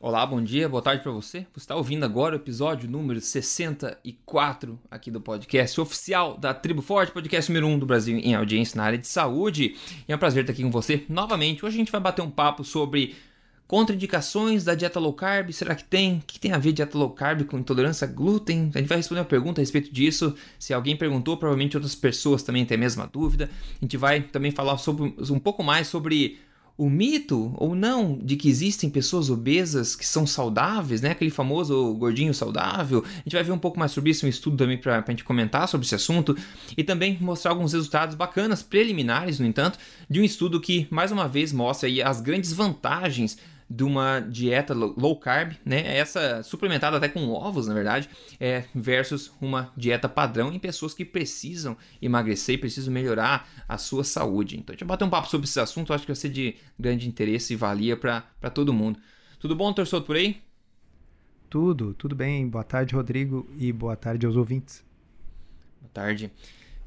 Olá, bom dia, boa tarde para você. Você está ouvindo agora o episódio número 64 aqui do podcast oficial da Tribo Forte, podcast número 1 do Brasil em audiência na área de saúde. E é um prazer estar aqui com você novamente. Hoje a gente vai bater um papo sobre contraindicações da dieta low carb. Será que tem? O que tem a ver dieta low carb com intolerância a glúten? A gente vai responder uma pergunta a respeito disso. Se alguém perguntou, provavelmente outras pessoas também têm a mesma dúvida. A gente vai também falar sobre, um pouco mais sobre o mito ou não de que existem pessoas obesas que são saudáveis, né? Aquele famoso gordinho saudável. A gente vai ver um pouco mais sobre isso, um estudo também para a gente comentar sobre esse assunto e também mostrar alguns resultados bacanas, preliminares, no entanto, de um estudo que mais uma vez mostra aí as grandes vantagens de uma dieta low carb, né? Essa suplementada até com ovos, na verdade, é, versus uma dieta padrão em pessoas que precisam emagrecer e precisam melhorar a sua saúde. Então, a gente vai bater um papo sobre esse assunto, acho que vai ser de grande interesse e valia para todo mundo. Tudo bom, torcedor por aí? Tudo, tudo bem. Boa tarde, Rodrigo, e boa tarde aos ouvintes. Boa tarde.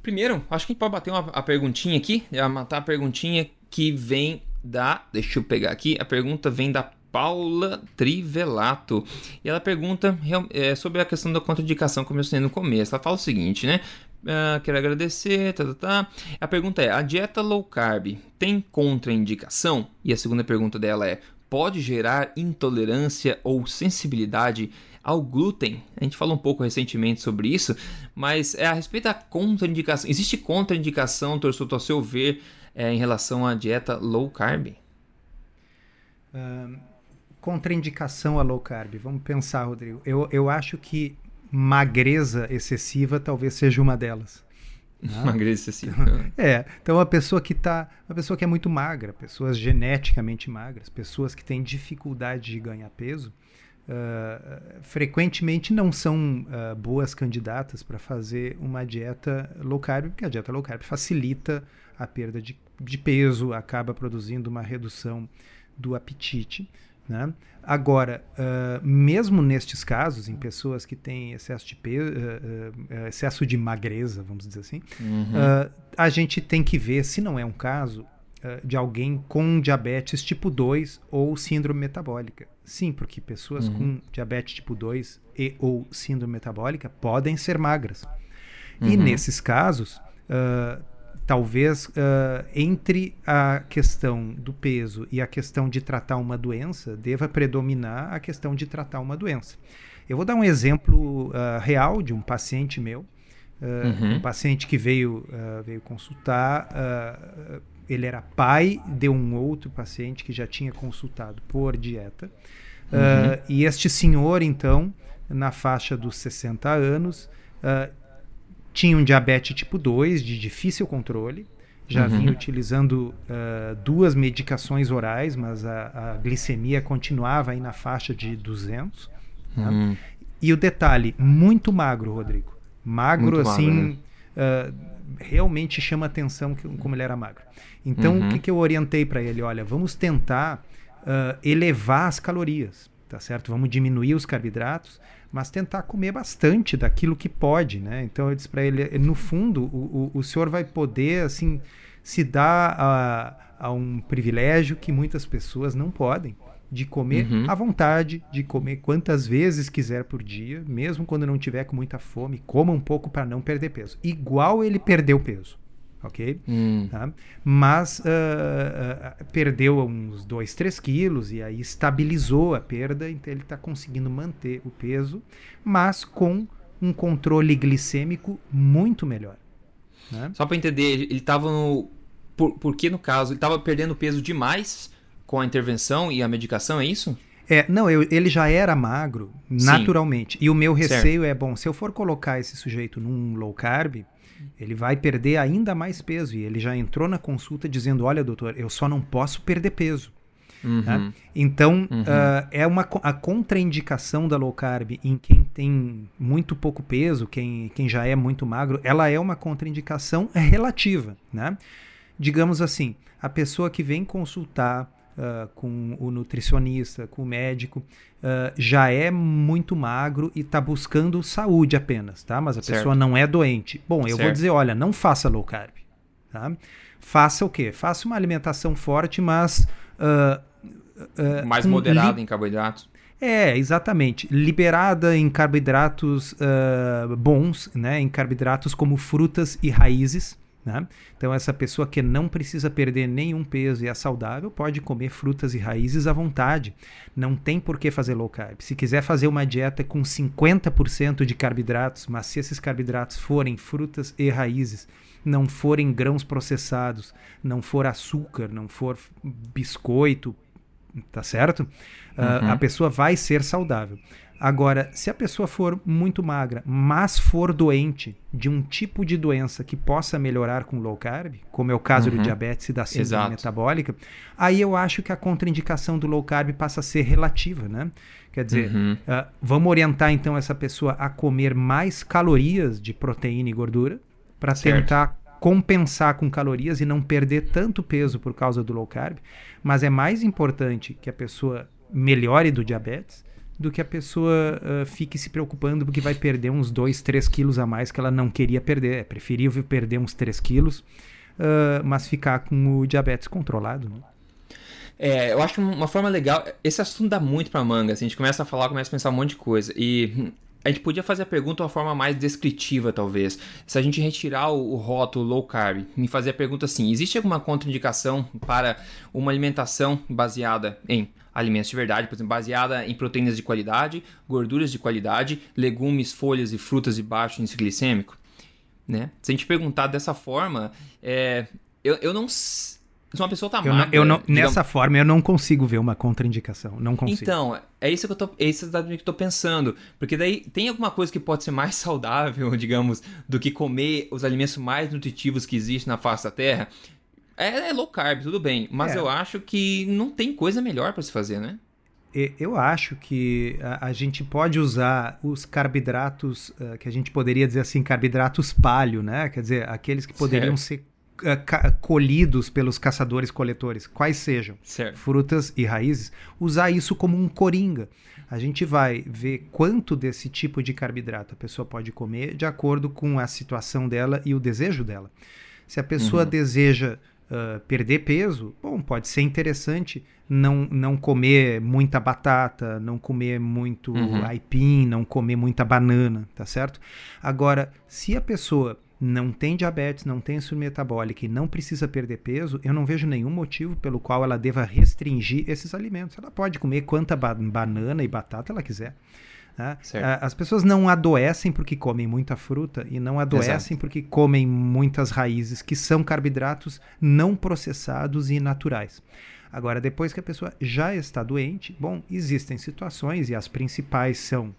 Primeiro, acho que a gente pode bater uma a perguntinha aqui, matar a perguntinha que vem da. Deixa eu pegar aqui. A pergunta vem da Paula Trivelato. E ela pergunta é, sobre a questão da contraindicação, como eu mencionei no começo. Ela fala o seguinte, né? Uh, quero agradecer, tá, tá, tá. A pergunta é: a dieta low carb tem contraindicação? E a segunda pergunta dela é: pode gerar intolerância ou sensibilidade ao glúten? A gente falou um pouco recentemente sobre isso, mas é a respeito da contraindicação. Existe contraindicação, torço, ao seu ver, é, em relação à dieta low carb? Uh, contraindicação a low carb. Vamos pensar, Rodrigo. Eu, eu acho que magreza excessiva talvez seja uma delas. Né? Magreza excessiva. Então, é, então a pessoa que tá, uma pessoa que é muito magra, pessoas geneticamente magras, pessoas que têm dificuldade de ganhar peso, uh, frequentemente não são uh, boas candidatas para fazer uma dieta low carb, porque a dieta low carb facilita a perda de de peso, acaba produzindo uma redução do apetite. Né? Agora, uh, mesmo nestes casos, em pessoas que têm excesso de, peso, uh, uh, excesso de magreza, vamos dizer assim, uhum. a gente tem que ver se não é um caso de alguém com diabetes tipo 2 ou síndrome metabólica. Sim, porque pessoas uhum. com diabetes tipo 2 e ou síndrome metabólica podem ser magras. Uhum. E nesses casos, talvez uh, entre a questão do peso e a questão de tratar uma doença, deva predominar a questão de tratar uma doença. Eu vou dar um exemplo uh, real de um paciente meu, uh, uhum. um paciente que veio, veio consultar. ele era pai de um outro paciente que já tinha consultado por dieta. Uhum. e este senhor, então, na faixa dos 60 anos, tinha um diabetes tipo 2 de difícil controle, já uhum. vinha utilizando uh, duas medicações orais, mas a, a, glicemia continuava aí na faixa de 200. Né? Uhum. E o detalhe, muito magro, Rodrigo. Magro, muito assim, magro, né? uh, realmente chama atenção que, como ele era magro. Então, uhum. o que, que eu orientei para ele? Olha, vamos tentar uh, elevar as calorias, tá certo? Vamos diminuir os carboidratos, mas tentar comer bastante daquilo que pode, né? Então eu disse para ele, no fundo, o, o, o, senhor vai poder assim se dar a, a, um privilégio que muitas pessoas não podem, de comer uhum. à vontade, de comer quantas vezes quiser por dia, mesmo quando não tiver com muita fome, coma um pouco para não perder peso. Igual ele perdeu peso ok? Hum. Tá? Mas uh, uh, perdeu uns 2, 3 quilos e aí estabilizou a perda, então ele está conseguindo manter o peso, mas com um controle glicêmico muito melhor. Né? Só para entender, ele estava no. Por, por que no caso? Ele estava perdendo peso demais com a intervenção e a medicação, é isso? É, não, eu, ele já era magro, naturalmente. Sim. E o meu receio certo. é, bom, se eu for colocar esse sujeito num low carb, ele vai perder ainda mais peso. E ele já entrou na consulta dizendo: Olha, doutor, eu só não posso perder peso. Uhum. Né? Então, uhum. uh, é uma a contraindicação da low carb em quem tem muito pouco peso, quem, quem já é muito magro, ela é uma contraindicação relativa. Né? Digamos assim, a pessoa que vem consultar uh, com o nutricionista, com o médico, uh, já é muito magro e está buscando saúde apenas, tá? Mas a certo. pessoa não é doente. Bom, eu certo. vou dizer, olha, não faça low carb, tá? Faça o quê? Faça uma alimentação forte, mas... Uh, mais moderada em carboidratos. É, exatamente. Liberada em carboidratos bons, né? Em carboidratos como frutas e raízes. Né? Então, essa pessoa que não precisa perder nenhum peso e é saudável pode comer frutas e raízes à vontade. Não tem por que fazer low carb. Se quiser fazer uma dieta com 50% de carboidratos, mas se esses carboidratos forem frutas e raízes, não forem grãos processados, não for açúcar, não for biscoito, tá certo? Uhum. Uh, a pessoa vai ser saudável. Agora, se a pessoa for muito magra, mas for doente de um tipo de doença que possa melhorar com low carb, como é o caso uhum. do diabetes e da síndrome Exato. metabólica, aí eu acho que a contraindicação do low carb passa a ser relativa, né? Quer dizer, uhum. uh, vamos orientar então essa pessoa a comer mais calorias de proteína e gordura para tentar compensar com calorias e não perder tanto peso por causa do low carb, mas é mais importante que a pessoa melhore do diabetes do que a pessoa uh, fique se preocupando porque vai perder uns 2, 3 quilos a mais que ela não queria perder. É preferível perder uns 3 quilos, uh, mas ficar com o diabetes controlado. Né? É, eu acho uma forma legal. Esse assunto dá muito pra manga. Assim, a gente começa a falar, começa a pensar um monte de coisa. E hum, a gente podia fazer a pergunta de uma forma mais descritiva, talvez. Se a gente retirar o, o rótulo low carb, me fazer a pergunta assim: existe alguma contraindicação para uma alimentação baseada em alimentos de verdade, por exemplo, baseada em proteínas de qualidade, gorduras de qualidade, legumes, folhas e frutas de baixo índice glicêmico? Né? Se a gente perguntar dessa forma, é, eu, eu não se uma pessoa tá magra, eu não, eu não, Nessa forma, eu não consigo ver uma contraindicação. Não consigo. Então, é isso que eu tô, é isso que eu tô pensando. Porque daí tem alguma coisa que pode ser mais saudável, digamos, do que comer os alimentos mais nutritivos que existem na face da Terra. É, é low carb, tudo bem. Mas é. eu acho que não tem coisa melhor para se fazer, né? Eu acho que a, a, gente pode usar os carboidratos, uh, que a gente poderia dizer assim, carboidratos palho, né? Quer dizer, aqueles que poderiam certo. ser uh, colhidos pelos caçadores-coletores, quais sejam, certo. frutas e raízes, usar isso como um coringa. A gente vai ver quanto desse tipo de carboidrato a pessoa pode comer de acordo com a situação dela e o desejo dela. Se a pessoa uhum. deseja uh, perder peso, bom, pode ser interessante Né? As pessoas não adoecem porque comem muita fruta e não adoecem Exato. porque comem muitas raízes, que são carboidratos não processados e naturais. Agora, depois que a pessoa já está doente, bom, existem situações, e as principais são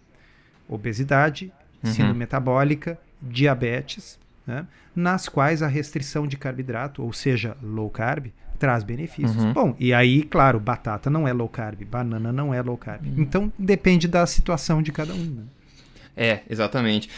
obesidade, uhum. síndrome metabólica, diabetes, né, nas quais a restrição de carboidrato, ou seja, low carb, traz benefícios. Uhum. Bom, e aí, claro, batata não é low carb, banana não é low carb. Uhum. Então depende da situação de cada um. Né? É, exatamente.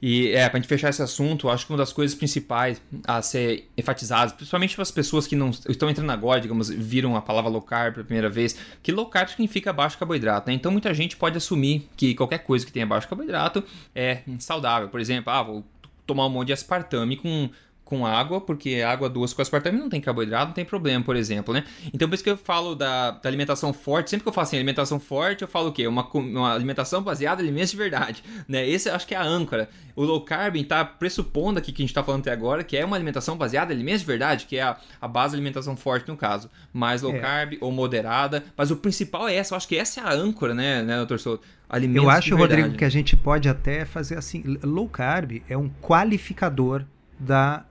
E é, pra gente fechar esse assunto, acho que uma das coisas principais a ser enfatizadas, principalmente para as pessoas que não estão entrando agora, digamos, viram a palavra low carb pela primeira vez, que low carb significa baixo carboidrato, né? Então muita gente pode assumir que qualquer coisa que tenha baixo carboidrato é saudável. Por exemplo, ah, vou tomar um monte de aspartame com com água, porque água doce com aspartame não tem carboidrato, não tem problema, por exemplo, né? Então, por isso que eu falo da, da alimentação forte, sempre que eu falo assim, alimentação forte, eu falo o quê? Uma, uma alimentação baseada em alimentos de verdade, né? Esse eu acho que é a âncora. O low carb está pressupondo aqui que a gente está falando até agora, que é uma alimentação baseada em alimentos de verdade, que é a, a base da alimentação forte no caso. Mais low é. carb ou moderada, mas o principal é essa, eu acho que essa é a âncora, né, né doutor Souto? Alimentos eu acho, Rodrigo, que a gente pode até fazer assim, low carb é um qualificador da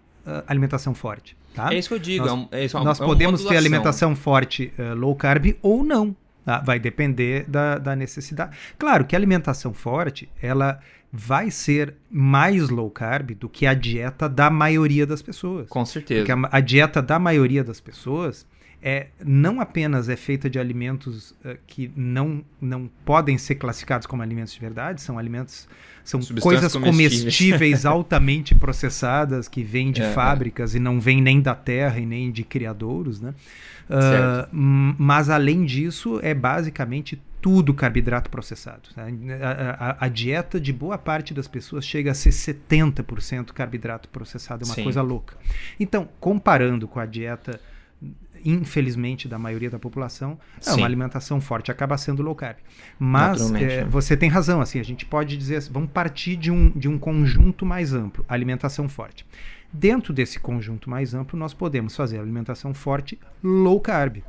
alimentação forte. Tá? É isso que eu digo. Nós, é, é nós podemos ter alimentação forte uh, low carb ou não. Tá? Vai depender da, da necessidade. Claro que a alimentação forte, ela vai ser mais low carb do que a dieta da maioria das pessoas. Com certeza. Porque a, a dieta da maioria das pessoas é, não apenas é feita de alimentos uh, que não, não podem ser classificados como alimentos de verdade, são alimentos são coisas comestíveis, comestíveis altamente processadas que vêm de é, é. fábricas é. e não vêm nem da terra e nem de criadouros, né? Uh, mas além disso, é basicamente tudo carboidrato processado. Né? A, a, a, dieta de boa parte das pessoas chega a ser 70% carboidrato processado, é uma Sim. coisa louca. Então, comparando com a dieta infelizmente, da maioria da população, é uma alimentação forte, acaba sendo low carb. Mas é, você tem razão, assim, a gente pode dizer, assim, vamos partir de um, de um conjunto mais amplo, alimentação forte. Dentro desse conjunto mais amplo, nós podemos fazer alimentação forte low carb,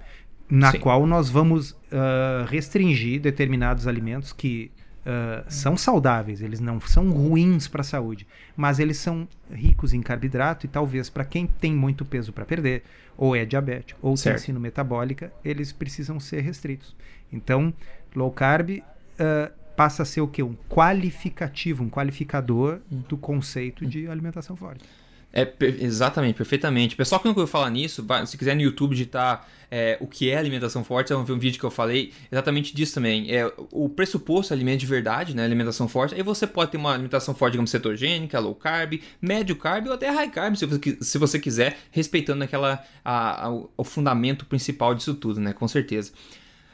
na Sim. qual nós vamos uh, restringir determinados alimentos que uh, são saudáveis, eles não são ruins para a saúde, mas eles são ricos em carboidrato e talvez para quem tem muito peso para perder, ou é diabético, ou certo. tem síndrome metabólica, eles precisam ser restritos. Então, low carb uh, passa a ser o que? Um qualificativo, um qualificador hum. do conceito de alimentação forte. É, exatamente, perfeitamente. Pessoal que não ouviu falar nisso, se quiser no YouTube digitar é, o que é alimentação forte, vão ver um vídeo que eu falei exatamente disso também. É, o pressuposto é alimento de verdade, né? Alimentação forte. Aí você pode ter uma alimentação forte, digamos, cetogênica, low carb, médio carb ou até high carb, se você, se você quiser, respeitando aquela, a, a, o fundamento principal disso tudo, né? Com certeza.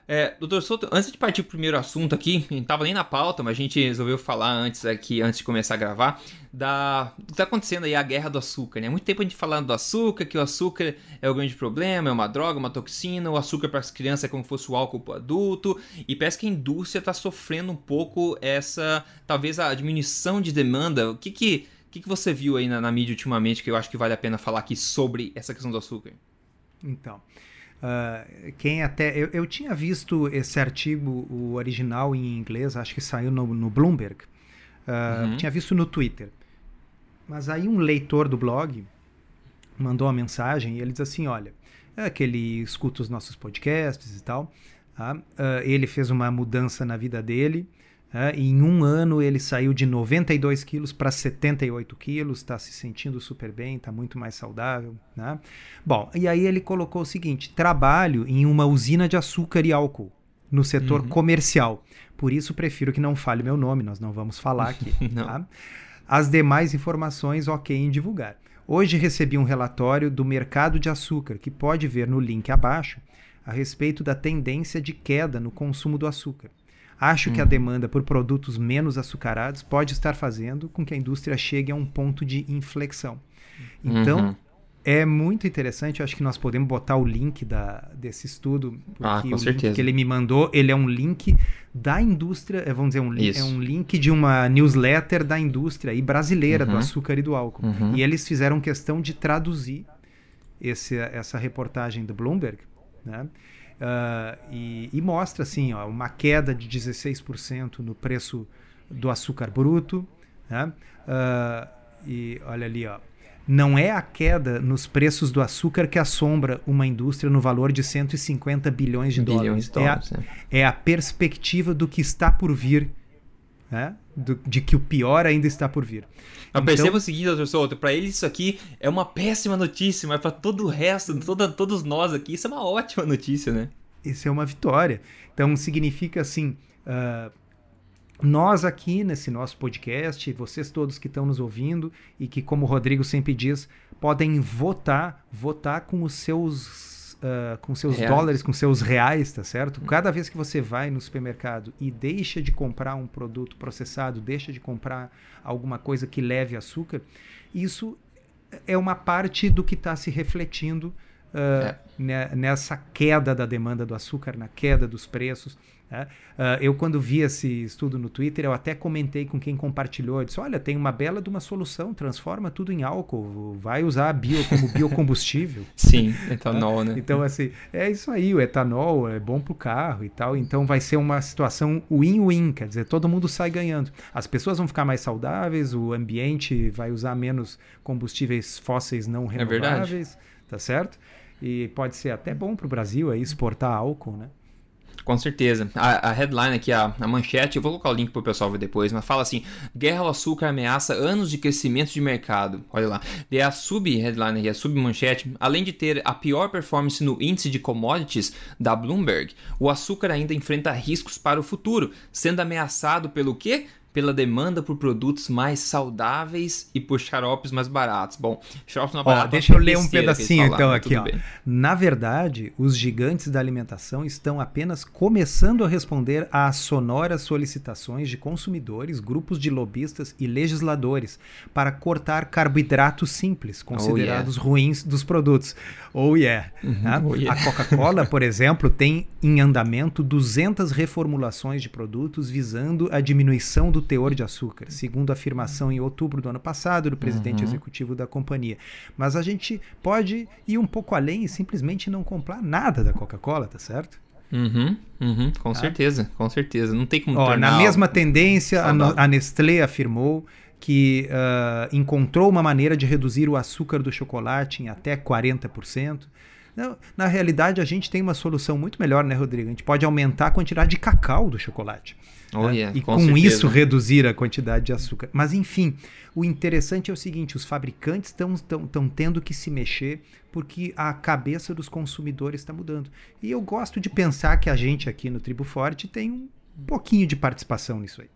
É, doutor Souto, antes de partir para o primeiro assunto aqui, não estava nem na pauta, mas a gente resolveu falar antes aqui, antes de começar a gravar, da, do que está acontecendo aí, a guerra do açúcar, né? Muito tempo a gente falando do açúcar, que o açúcar é o grande problema, é uma droga, uma toxina, o açúcar para as crianças é como se fosse o álcool para adulto, e parece que a indústria está sofrendo um pouco essa, talvez a diminuição de demanda. O que que, que, que você viu aí na, na mídia ultimamente que eu acho que vale a pena falar aqui sobre essa questão do açúcar? Então, Uh, quem até eu, eu, tinha visto esse artigo, o original em inglês, acho que saiu no, no Bloomberg. Uh, uhum. Tinha visto no Twitter. Mas aí um leitor do blog mandou uma mensagem e ele diz assim: olha, é que ele escuta os nossos podcasts e tal. Uh, ele fez uma mudança na vida dele é, em um ano ele saiu de 92 quilos para 78 quilos, está se sentindo super bem, está muito mais saudável. Né? Bom, e aí ele colocou o seguinte: trabalho em uma usina de açúcar e álcool no setor uhum. comercial. Por isso prefiro que não fale meu nome, nós não vamos falar aqui. tá? As demais informações, ok em divulgar. Hoje recebi um relatório do mercado de açúcar, que pode ver no link abaixo, a respeito da tendência de queda no consumo do açúcar. Acho que a uhum. demanda por produtos menos açucarados pode estar fazendo com que a indústria chegue a um ponto de inflexão. Então, uhum. é muito interessante. Eu acho que nós podemos botar o link da, desse estudo, ah, porque ah, o certeza. link que ele me mandou, ele é um link da indústria, é, vamos dizer, um, é um link de uma newsletter da indústria e brasileira uhum. do açúcar e do álcool. Uhum. E eles fizeram questão de traduzir esse, essa reportagem do Bloomberg, né? Uh, e, e, mostra assim, ó, uma queda de 16% no preço do açúcar bruto. Né? Uh, e olha ali, ó, não é a queda nos preços do açúcar que assombra uma indústria no valor de 150 bilhões de bilhões dólares. De dólares é, a, é. é, a, perspectiva do que está por vir, né? do, de que o pior ainda está por vir. Mas então, perceba o seguinte, doutor Souto, para ele isso aqui é uma péssima notícia, mas para todo o resto, toda, todos nós aqui, isso é uma ótima notícia, né? Isso é uma vitória. Então significa assim, uh, nós aqui nesse nosso podcast, vocês todos que estão nos ouvindo e que, como o Rodrigo sempre diz, podem votar, votar com os seus uh, com seus reais. dólares, com seus reais, tá certo? Hum. Cada vez que você vai no supermercado e deixa de comprar um produto processado, deixa de comprar alguma coisa que leve açúcar, isso é uma parte do que está se refletindo uh, é. nessa queda da demanda do açúcar, na queda dos preços. Uh, eu, quando vi esse estudo no Twitter, eu até comentei com quem compartilhou. Eu disse: Olha, tem uma bela de uma solução, transforma tudo em álcool, vai usar bio como biocombustível. Sim, etanol, né? Então, assim, é isso aí: o etanol é bom para o carro e tal. Então, vai ser uma situação win-win, quer dizer, todo mundo sai ganhando. As pessoas vão ficar mais saudáveis, o ambiente vai usar menos combustíveis fósseis não renováveis, é tá certo? E pode ser até bom para o Brasil aí exportar álcool, né? Com certeza. A, a, headline aqui, a, a manchete, eu vou colocar o link para o pessoal ver depois, mas fala assim: Guerra ao açúcar ameaça anos de crescimento de mercado. Olha lá. E a sub-headline aqui, a sub-manchete, além de ter a pior performance no índice de commodities da Bloomberg, o açúcar ainda enfrenta riscos para o futuro, sendo ameaçado pelo quê? Pela demanda por produtos mais saudáveis e por xaropes mais baratos. Bom, xaropes mais baratos. Deixa eu ler um pedacinho então aqui. Ó. Na verdade, os gigantes da alimentação estão apenas começando a responder às sonoras solicitações de consumidores, grupos de lobistas e legisladores para cortar carboidratos simples, considerados oh, yeah. ruins dos produtos. Oh yeah. Uhum, tá? oh, yeah. A Coca-Cola, por exemplo, tem em andamento 200 reformulações de produtos visando a diminuição do teor de açúcar, segundo a afirmação em outubro do ano passado do presidente uhum. executivo da companhia. Mas a gente pode ir um pouco além e simplesmente não comprar nada da Coca-Cola, tá certo? Uhum, uhum, com tá? certeza, com certeza. Não tem como Ó, Na mesma tendência, a, a Nestlé afirmou que uh, encontrou uma maneira de reduzir o açúcar do chocolate em até 40%. Não, na realidade, a gente tem uma solução muito melhor, né, Rodrigo? A gente pode aumentar a quantidade de cacau do chocolate. Oh, né? yeah, e com, com isso reduzir a quantidade de açúcar. Mas, enfim, o interessante é o seguinte: os fabricantes estão tendo que se mexer porque a cabeça dos consumidores está mudando. E eu gosto de pensar que a gente aqui no Tribo Forte tem um pouquinho de participação nisso aí.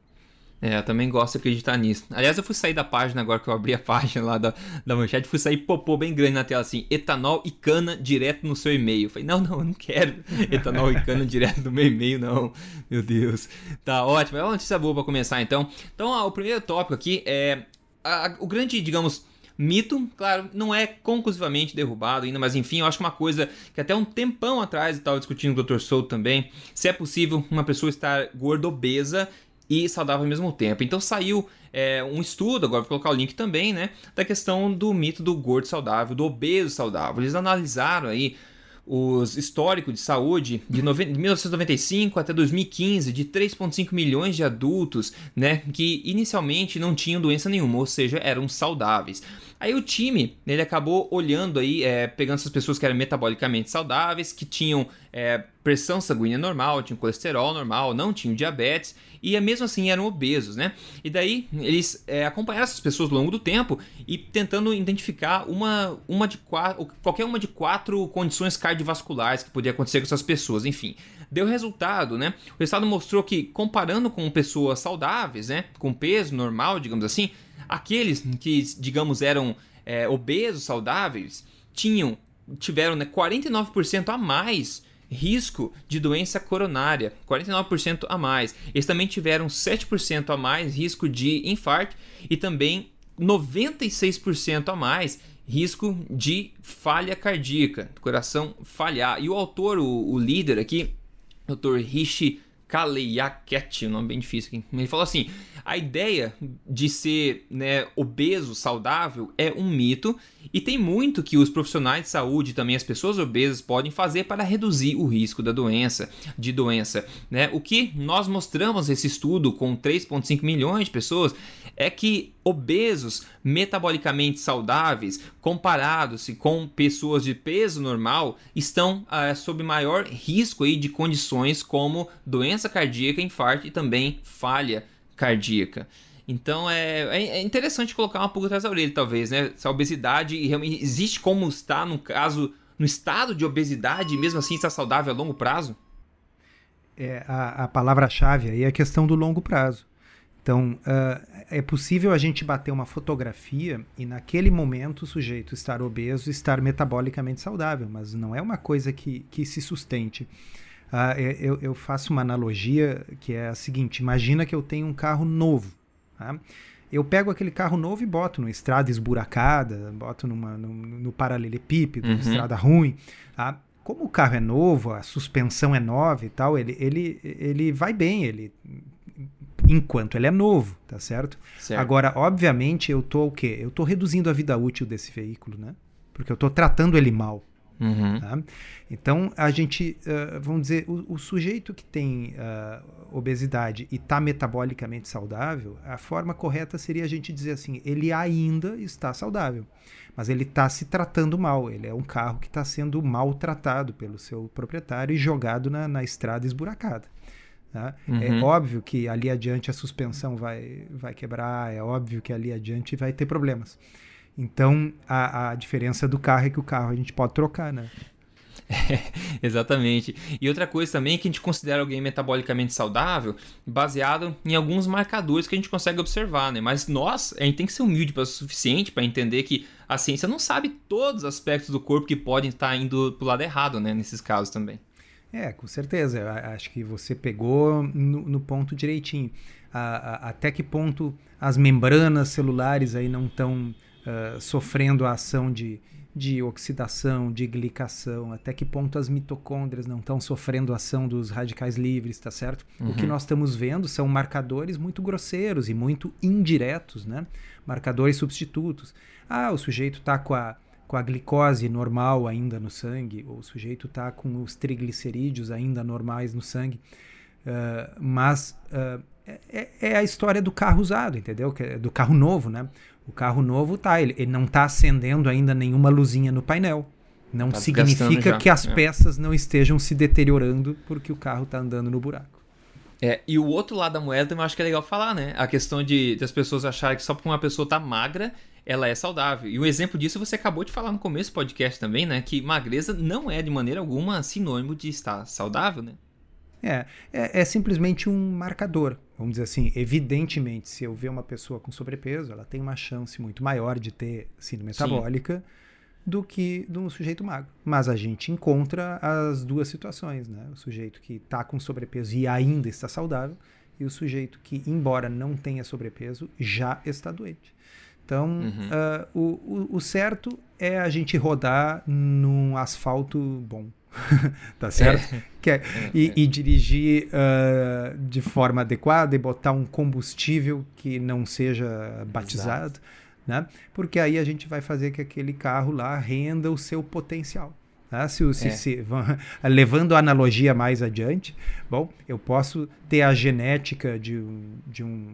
É, eu também gosto de acreditar nisso. Aliás, eu fui sair da página agora que eu abri a página lá da, da manchete, fui sair popô bem grande na tela assim, etanol e cana direto no seu e-mail. Falei, não, não, eu não quero etanol e cana direto no meu e-mail, não. Meu Deus. Tá ótimo. É uma notícia boa pra começar então. Então, ó, o primeiro tópico aqui é a, o grande, digamos, mito, claro, não é conclusivamente derrubado ainda, mas enfim, eu acho que uma coisa que até um tempão atrás eu estava discutindo com o Dr. Souto também, se é possível uma pessoa estar gorda obesa e saudável ao mesmo tempo. Então saiu é, um estudo, agora vou colocar o link também, né, da questão do mito do gordo saudável, do obeso saudável. Eles analisaram aí os históricos de saúde de, 1995 até 2015 de 3,5 milhões de adultos, né, que inicialmente não tinham doença nenhuma, ou seja, eram saudáveis. Aí o time, ele acabou olhando aí, é, pegando essas pessoas que eram metabolicamente saudáveis, que tinham é, pressão sanguínea normal, tinham colesterol normal, não tinham diabetes e mesmo assim eram obesos, né? E daí eles é, acompanharam essas pessoas ao longo do tempo e tentando identificar uma, uma de quatro, qualquer uma de quatro condições cardiovasculares que podia acontecer com essas pessoas, enfim. Deu resultado, né? O resultado mostrou que comparando com pessoas saudáveis, né, com peso normal, digamos assim, aqueles que, digamos, eram é, obesos, saudáveis, tinham tiveram né, 49% a mais risco de doença coronária, 49% a mais. Eles também tiveram 7% a mais risco de infarto e também 96% a mais risco de falha cardíaca, coração falhar. E o autor, o, o líder aqui, Dr. Rishi Kaleyaket, um nome bem difícil. Ele falou assim: a ideia de ser né, obeso, saudável, é um mito e tem muito que os profissionais de saúde, também as pessoas obesas, podem fazer para reduzir o risco da doença, de doença. Né? O que nós mostramos nesse estudo com 3,5 milhões de pessoas é que obesos metabolicamente saudáveis, comparados com pessoas de peso normal, estão uh, sob maior risco aí de condições como doença cardíaca, infarto e também falha cardíaca. Então é, é, é interessante colocar uma pulga atrás da orelha, talvez, né? A obesidade realmente existe como está no caso, no estado de obesidade, mesmo assim está saudável a longo prazo? É, a, a palavra-chave aí é a questão do longo prazo. Então, uh, é possível a gente bater uma fotografia e naquele momento o sujeito estar obeso, estar metabolicamente saudável, mas não é uma coisa que, que se sustente. Uh, eu, eu, faço uma analogia que é a seguinte: imagina que eu tenho um carro novo. Tá? Eu pego aquele carro novo e boto numa estrada esburacada, boto numa, no, no paralelepípedo, uhum. estrada ruim. Tá? Como o carro é novo, a suspensão é nova e tal, ele, ele, ele vai bem, ele enquanto ele é novo, tá certo? certo? Agora, obviamente, eu tô o quê? Eu tô reduzindo a vida útil desse veículo, né? Porque eu tô tratando ele mal. Uhum. Tá? Então, a gente, uh, vamos dizer, o, o, sujeito que tem uh, obesidade e está metabolicamente saudável, a forma correta seria a gente dizer assim: ele ainda está saudável, mas ele está se tratando mal. Ele é um carro que está sendo maltratado pelo seu proprietário e jogado na, na estrada esburacada. Tá? É uhum. É óbvio que ali adiante a suspensão vai, vai quebrar, é óbvio que ali adiante vai ter problemas. Então, a, a diferença do carro é que o carro a gente pode trocar, né? É, exatamente. E outra coisa também é que a gente considera alguém metabolicamente saudável baseado em alguns marcadores que a gente consegue observar, né? Mas nós, a gente tem que ser humilde o suficiente para entender que a ciência não sabe todos os aspectos do corpo que podem estar indo pro lado errado, né? Nesses casos também. É, com certeza. Eu acho que você pegou no, no ponto direitinho. A, a, até que ponto as membranas celulares aí não estão uh, sofrendo a ação de, de oxidação, de glicação, até que ponto as mitocôndrias não estão sofrendo a ação dos radicais livres, tá certo? Uhum. O que uhum. nós estamos vendo são marcadores muito grosseiros e muito indiretos, né? Marcadores substitutos. Ah, o sujeito está com a, com a glicose normal ainda no sangue, ou o sujeito está com os triglicerídeos ainda normais no sangue, uh, mas uh, é, é, a história do carro usado, entendeu? É do carro novo, né? O carro novo tá, ele, ele não está acendendo ainda nenhuma luzinha no painel. Não tá significa que as é. peças não estejam se deteriorando porque o carro está andando no buraco. É, e o outro lado da moeda eu acho que é legal falar, né? A questão de, de as pessoas acharem que só porque uma pessoa tá magra, ela é saudável. E um exemplo disso você acabou de falar no começo do podcast também, né? Que magreza não é de maneira alguma sinônimo de estar saudável, né? É, é, é, simplesmente um marcador. Vamos dizer assim, evidentemente, se eu ver uma pessoa com sobrepeso, ela tem uma chance muito maior de ter síndrome metabólica Sim. do que de um sujeito magro. Mas a gente encontra as duas situações, né? O sujeito que está com sobrepeso e ainda está saudável, e o sujeito que, embora não tenha sobrepeso, já está doente. Então, uhum. uh, o, o, o certo é a gente rodar num asfalto bom. tá certo? É. Que é, é, e, é. e, dirigir uh, de forma adequada e botar um combustível que não seja batizado, né? Porque aí a gente vai fazer que aquele carro lá renda o seu potencial. Tá? Se, se, é. se, levando a analogia mais adiante, bom, eu posso ter a genética de, de, um,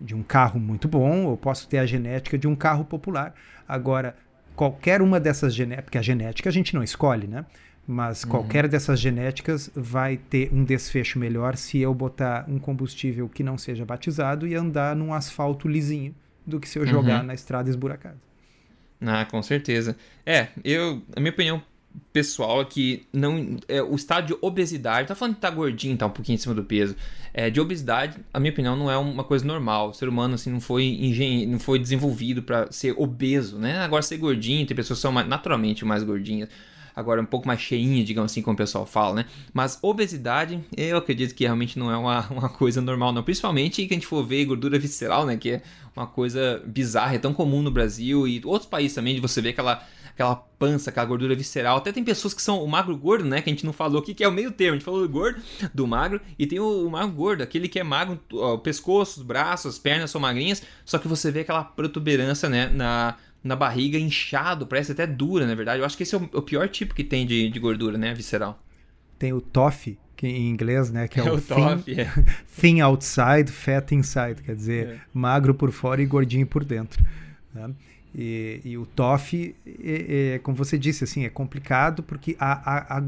de um carro muito bom, eu posso ter a genética de um carro popular. Agora, qualquer uma dessas genéticas, porque a genética a gente não escolhe, né? Mas uhum. qualquer dessas genéticas vai ter um desfecho melhor se eu botar um combustível que não seja batizado e andar num asfalto lisinho do que se eu uhum. jogar na estrada esburacada. Ah, com certeza. É, eu, a minha opinião pessoal que não, é, o estado de obesidade, tá falando que tá gordinho, tá um pouquinho em cima do peso, é, de obesidade, a minha opinião, não é uma coisa normal. O ser humano assim não foi engen não foi desenvolvido para ser obeso, né? Agora ser gordinho, tem pessoas que são mais, naturalmente mais gordinhas agora um pouco mais cheinha, digamos assim, como o pessoal fala, né? Mas obesidade, eu acredito que realmente não é uma, uma coisa normal, não. Principalmente que a gente for ver gordura visceral, né? Que é uma coisa bizarra, é tão comum no Brasil e outros países também, de você ver aquela aquela pança, aquela gordura visceral. Até tem pessoas que são o magro gordo, né? Que a gente não falou aqui, que é o meio termo. A gente falou do gordo, do magro, e tem o, o magro gordo, aquele que é magro, ó, o pescoço, os braços, as pernas são magrinhas, só que você vê aquela protuberância, né? Na, na barriga inchado, parece até dura, na verdade. Eu acho que esse é o, o pior tipo que tem de, de gordura, né? Visceral. Tem o TOF, que em inglês, né? Que é, é o, thin, é. thin outside, fat inside. Quer dizer, é. magro por fora e gordinho por dentro. Né? E, e, o TOF, é, é, como você disse, assim, é complicado porque a, a, a,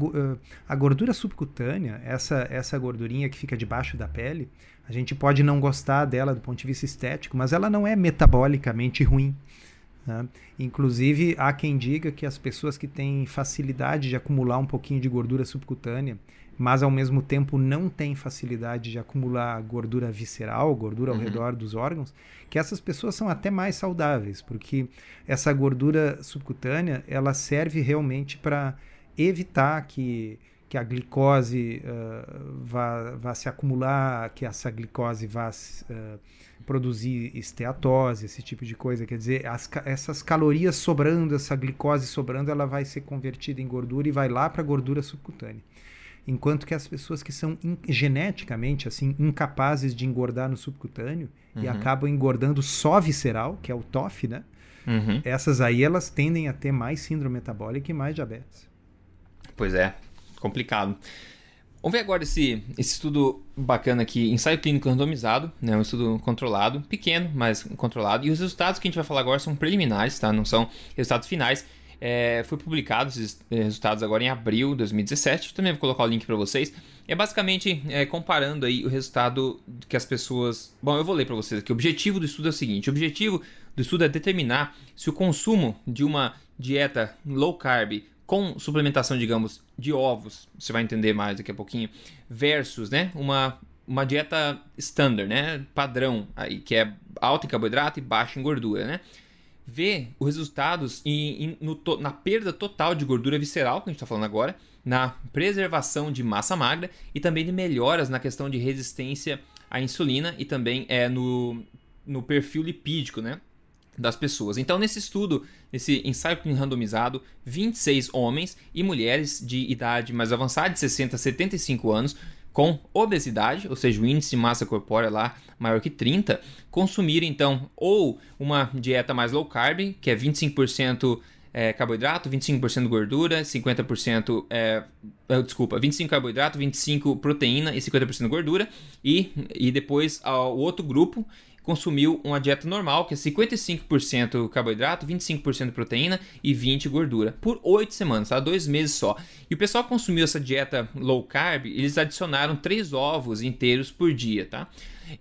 a, gordura subcutânea, essa, essa gordurinha que fica debaixo da pele, a gente pode não gostar dela do ponto de vista estético, mas ela não é metabolicamente ruim. Né? Inclusive, há quem diga que as pessoas que têm facilidade de acumular um pouquinho de gordura subcutânea, mas ao mesmo tempo não têm facilidade de acumular gordura visceral, gordura ao uhum. redor dos órgãos, que essas pessoas são até mais saudáveis, porque essa gordura subcutânea ela serve realmente para evitar que, que a glicose uh, vá, vá se acumular, que essa glicose vá uh, produzir esteatose, esse tipo de coisa. Quer dizer, as, essas calorias sobrando, essa glicose sobrando, ela vai ser convertida em gordura e vai lá para a gordura subcutânea. Enquanto que as pessoas que são in, geneticamente assim incapazes de engordar no subcutâneo uhum. e acabam engordando só visceral, que é o TOF, né? Uhum. Essas aí elas tendem a ter mais síndrome metabólica e mais diabetes. Pois é, complicado. Vamos ver agora esse, esse estudo bacana aqui, ensaio clínico randomizado, né, um estudo controlado, pequeno, mas controlado. E os resultados que a gente vai falar agora são preliminares, tá? não são resultados finais. É, foi publicado esses é, resultados agora em abril de 2017. Também vou colocar o link para vocês. É basicamente é, comparando aí o resultado que as pessoas. Bom, eu vou ler para vocês aqui. O objetivo do estudo é o seguinte: o objetivo do estudo é determinar se o consumo de uma dieta low carb com suplementação, digamos, de ovos, você vai entender mais daqui a pouquinho, versus, né, uma, uma dieta standard, né, padrão, aí, que é alta em carboidrato e baixa em gordura, né? Ver os resultados em, em, no, na perda total de gordura visceral, que a gente está falando agora, na preservação de massa magra e também de melhoras na questão de resistência à insulina e também é, no, no perfil lipídico, né? das pessoas. Então, nesse estudo, nesse ensaio randomizado, 26 homens e mulheres de idade mais avançada, de 60 a 75 anos, com obesidade, ou seja, o índice de massa corpórea lá maior que 30, consumiram então ou uma dieta mais low carb, que é 25% é, carboidrato, 25% gordura, 50% é, é, desculpa, 25 carboidrato, 25 proteína e 50% gordura, e, e depois o outro grupo consumiu uma dieta normal, que é 55% carboidrato, 25% proteína e 20% gordura, por 8 semanas, tá? Dois meses só. E o pessoal que consumiu essa dieta low carb, eles adicionaram 3 ovos inteiros por dia, tá?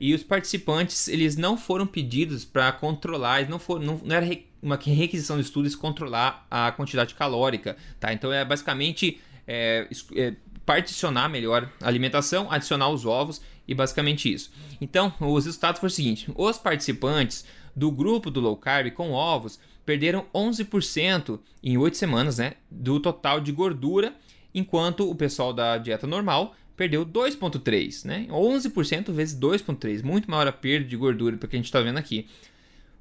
E os participantes, eles não foram pedidos para controlar, não, foram, não, não era uma requisição do estudo controlar a quantidade calórica, tá? Então é basicamente é, é, particionar melhor a alimentação, adicionar os ovos e basicamente isso. Então, os resultados foram o seguinte: os participantes do grupo do low carb com ovos perderam 11% em 8 semanas né, do total de gordura, enquanto o pessoal da dieta normal perdeu 2,3%, né? 11% vezes 2,3%, muito maior a perda de gordura, porque a gente está vendo aqui.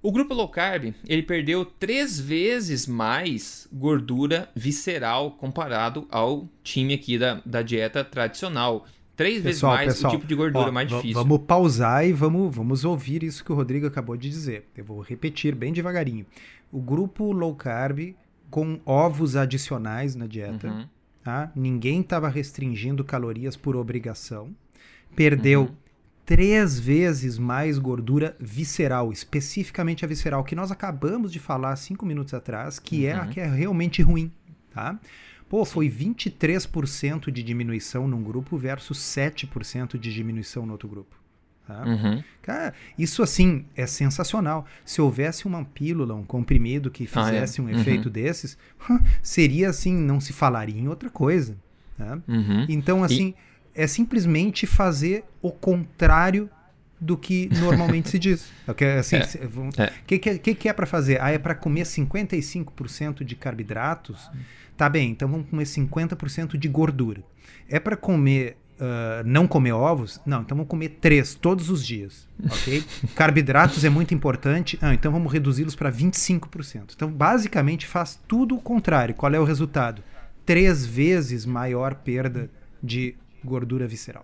O grupo low carb ele perdeu três vezes mais gordura visceral comparado ao time aqui da, da dieta tradicional. Três pessoal, vezes mais pessoal, o tipo de gordura ó, mais difícil. Vamos pausar e vamos, vamos ouvir isso que o Rodrigo acabou de dizer. Eu vou repetir bem devagarinho. O grupo low carb com ovos adicionais na dieta, uhum. tá? ninguém estava restringindo calorias por obrigação, perdeu uhum. três vezes mais gordura visceral, especificamente a visceral, que nós acabamos de falar cinco minutos atrás, que uhum. é a uhum. que é realmente ruim. Tá? Pô, foi 23% de diminuição num grupo versus 7% de diminuição no outro grupo. Tá? Uhum. Cara, isso assim é sensacional. Se houvesse uma pílula, um comprimido que fizesse ah, é. um uhum. efeito desses, seria assim, não se falaria em outra coisa. Tá? Uhum. Então, assim, e... é simplesmente fazer o contrário do que normalmente se diz. Assim, o é. que, que, que, é para fazer? Ah, é para comer 55% de carboidratos? Tá bem, então vamos comer 50% de gordura. É para comer Uh, não comer ovos? Não, então vamos comer três todos os dias, ok? Carboidratos é muito importante, ah, então vamos reduzi-los para 25%. Então, basicamente, faz tudo o contrário. Qual é o resultado? Três vezes maior perda de gordura visceral.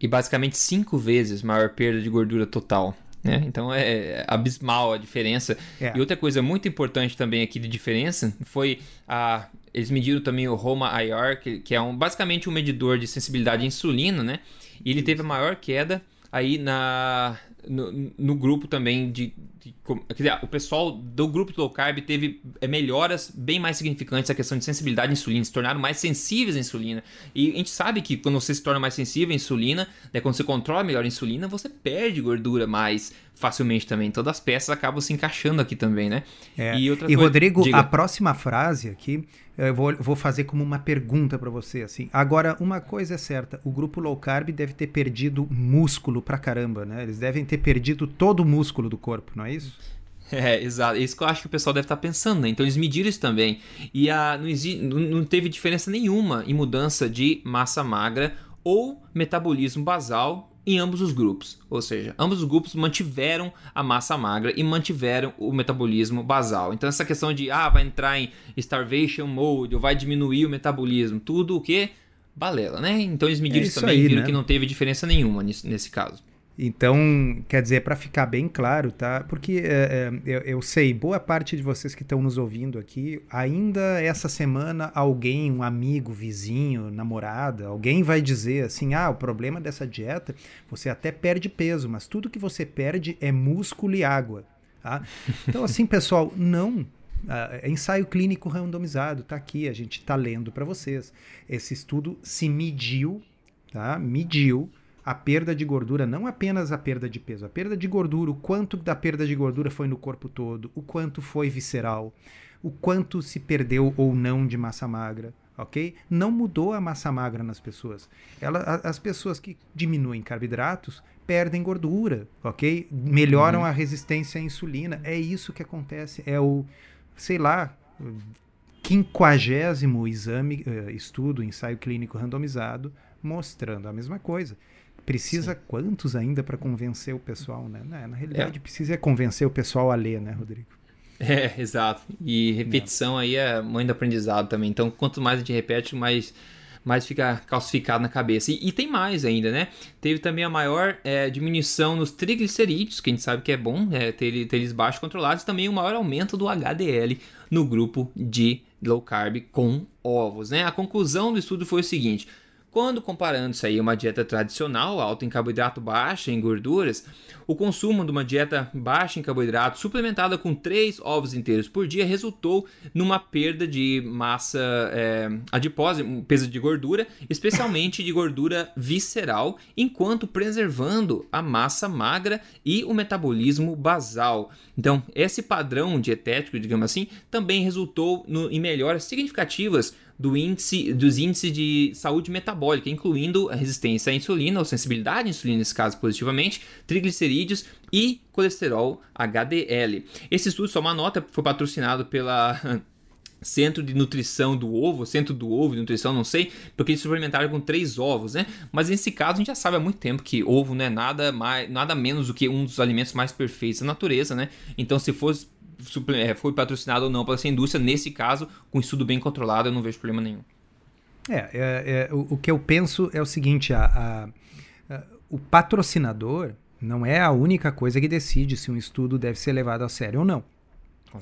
E basicamente cinco vezes maior perda de gordura total. Né? Então é abismal a diferença. É. E outra coisa muito importante também aqui de diferença foi a. Eles mediram também o Roma IR, que, que é um, basicamente um medidor de sensibilidade à insulina, né? E ele teve a maior queda aí na, no, no grupo também de, de, quer dizer, o pessoal do grupo low carb teve é, melhoras bem mais significantes na questão de sensibilidade à insulina, se tornaram mais sensíveis à insulina. E a gente sabe que quando você se torna mais sensível à insulina, né, quando você controla melhor a insulina, você perde gordura mais facilmente também. Todas as peças acabam se encaixando aqui também, né? É. E, outra e coisa, Rodrigo, diga. a próxima frase aqui eu vou, vou fazer como uma pergunta para você, assim. Agora, uma coisa é certa, o grupo low carb deve ter perdido músculo pra caramba, né? Eles devem ter perdido todo o músculo do corpo, não é isso? É, exato. É isso que eu acho que o pessoal deve estar tá pensando, né? Então eles mediram isso também. E a, não, não teve diferença nenhuma em mudança de massa magra ou metabolismo basal em ambos os grupos. Ou seja, ambos os grupos mantiveram a massa magra e mantiveram o metabolismo basal. Então essa questão de ah, vai entrar em starvation mode ou vai diminuir o metabolismo, tudo o que balela, né? Então eles mediram é isso também, aí, viram né? que não teve diferença nenhuma nesse caso. Então, quer dizer, para ficar bem claro, tá? Porque é, é, eu, eu, sei, boa parte de vocês que estão nos ouvindo aqui, ainda essa semana alguém, um amigo, vizinho, namorada, alguém vai dizer assim: ah, o problema dessa dieta, você até perde peso, mas tudo que você perde é músculo e água. Tá? Então, assim, pessoal, não. Uh, ensaio clínico randomizado, tá aqui, a gente tá lendo para vocês. Esse estudo se mediu, tá? Mediu a perda de gordura, não apenas a perda de peso, a perda de gordura, o quanto da perda de gordura foi no corpo todo, o quanto foi visceral, o quanto se perdeu ou não de massa magra, ok? Não mudou a massa magra nas pessoas. Ela, as pessoas que diminuem carboidratos perdem gordura, ok? Melhoram uhum. a resistência à insulina. É isso que acontece. É o, sei lá, quinquagésimo exame, uh, estudo, ensaio clínico randomizado, mostrando a mesma coisa. Precisa Sim. quantos ainda para convencer o pessoal, né? Na, na realidade, é. precisa convencer o pessoal a ler, né, Rodrigo? É, exato. E repetição Não. aí é mãe do aprendizado também. Então, quanto mais a gente repete, mais mais fica calcificado na cabeça. E, e, tem mais ainda, né? Teve também a maior é, diminuição nos triglicerídeos, que a gente sabe que é bom é, ter, ter eles baixos controlados, e também o maior aumento do HDL no grupo de low carb com ovos, né? A conclusão do estudo foi o seguinte: quando comparando isso aí a uma dieta tradicional, alta em carboidrato, baixa em gorduras, o consumo de uma dieta baixa em carboidrato, suplementada com 3 ovos inteiros por dia, resultou numa perda de massa é, adiposa, peso de gordura, especialmente de gordura visceral, enquanto preservando a massa magra e o metabolismo basal. Então, esse padrão dietético, digamos assim, também resultou no, em melhoras significativas do índice, dos índices de saúde metabólica, incluindo a resistência à insulina, ou sensibilidade à insulina, nesse caso positivamente, triglicerídeos e colesterol HDL. Esse estudo, só uma nota, foi patrocinado pela Centro de Nutrição do Ovo, Centro do Ovo de Nutrição, não sei, porque eles suplementaram com três ovos, né? Mas nesse caso a gente já sabe há muito tempo que ovo não é nada, mais, nada menos do que um dos alimentos mais perfeitos da natureza, né? Então se fosse foi patrocinado ou não pela essa indústria. Nesse caso, com estudo bem controlado, eu não vejo problema nenhum. É, é, é o, o, que eu penso é o seguinte: a, a, a, o patrocinador não é a única coisa que decide se um estudo deve ser levado a sério ou não.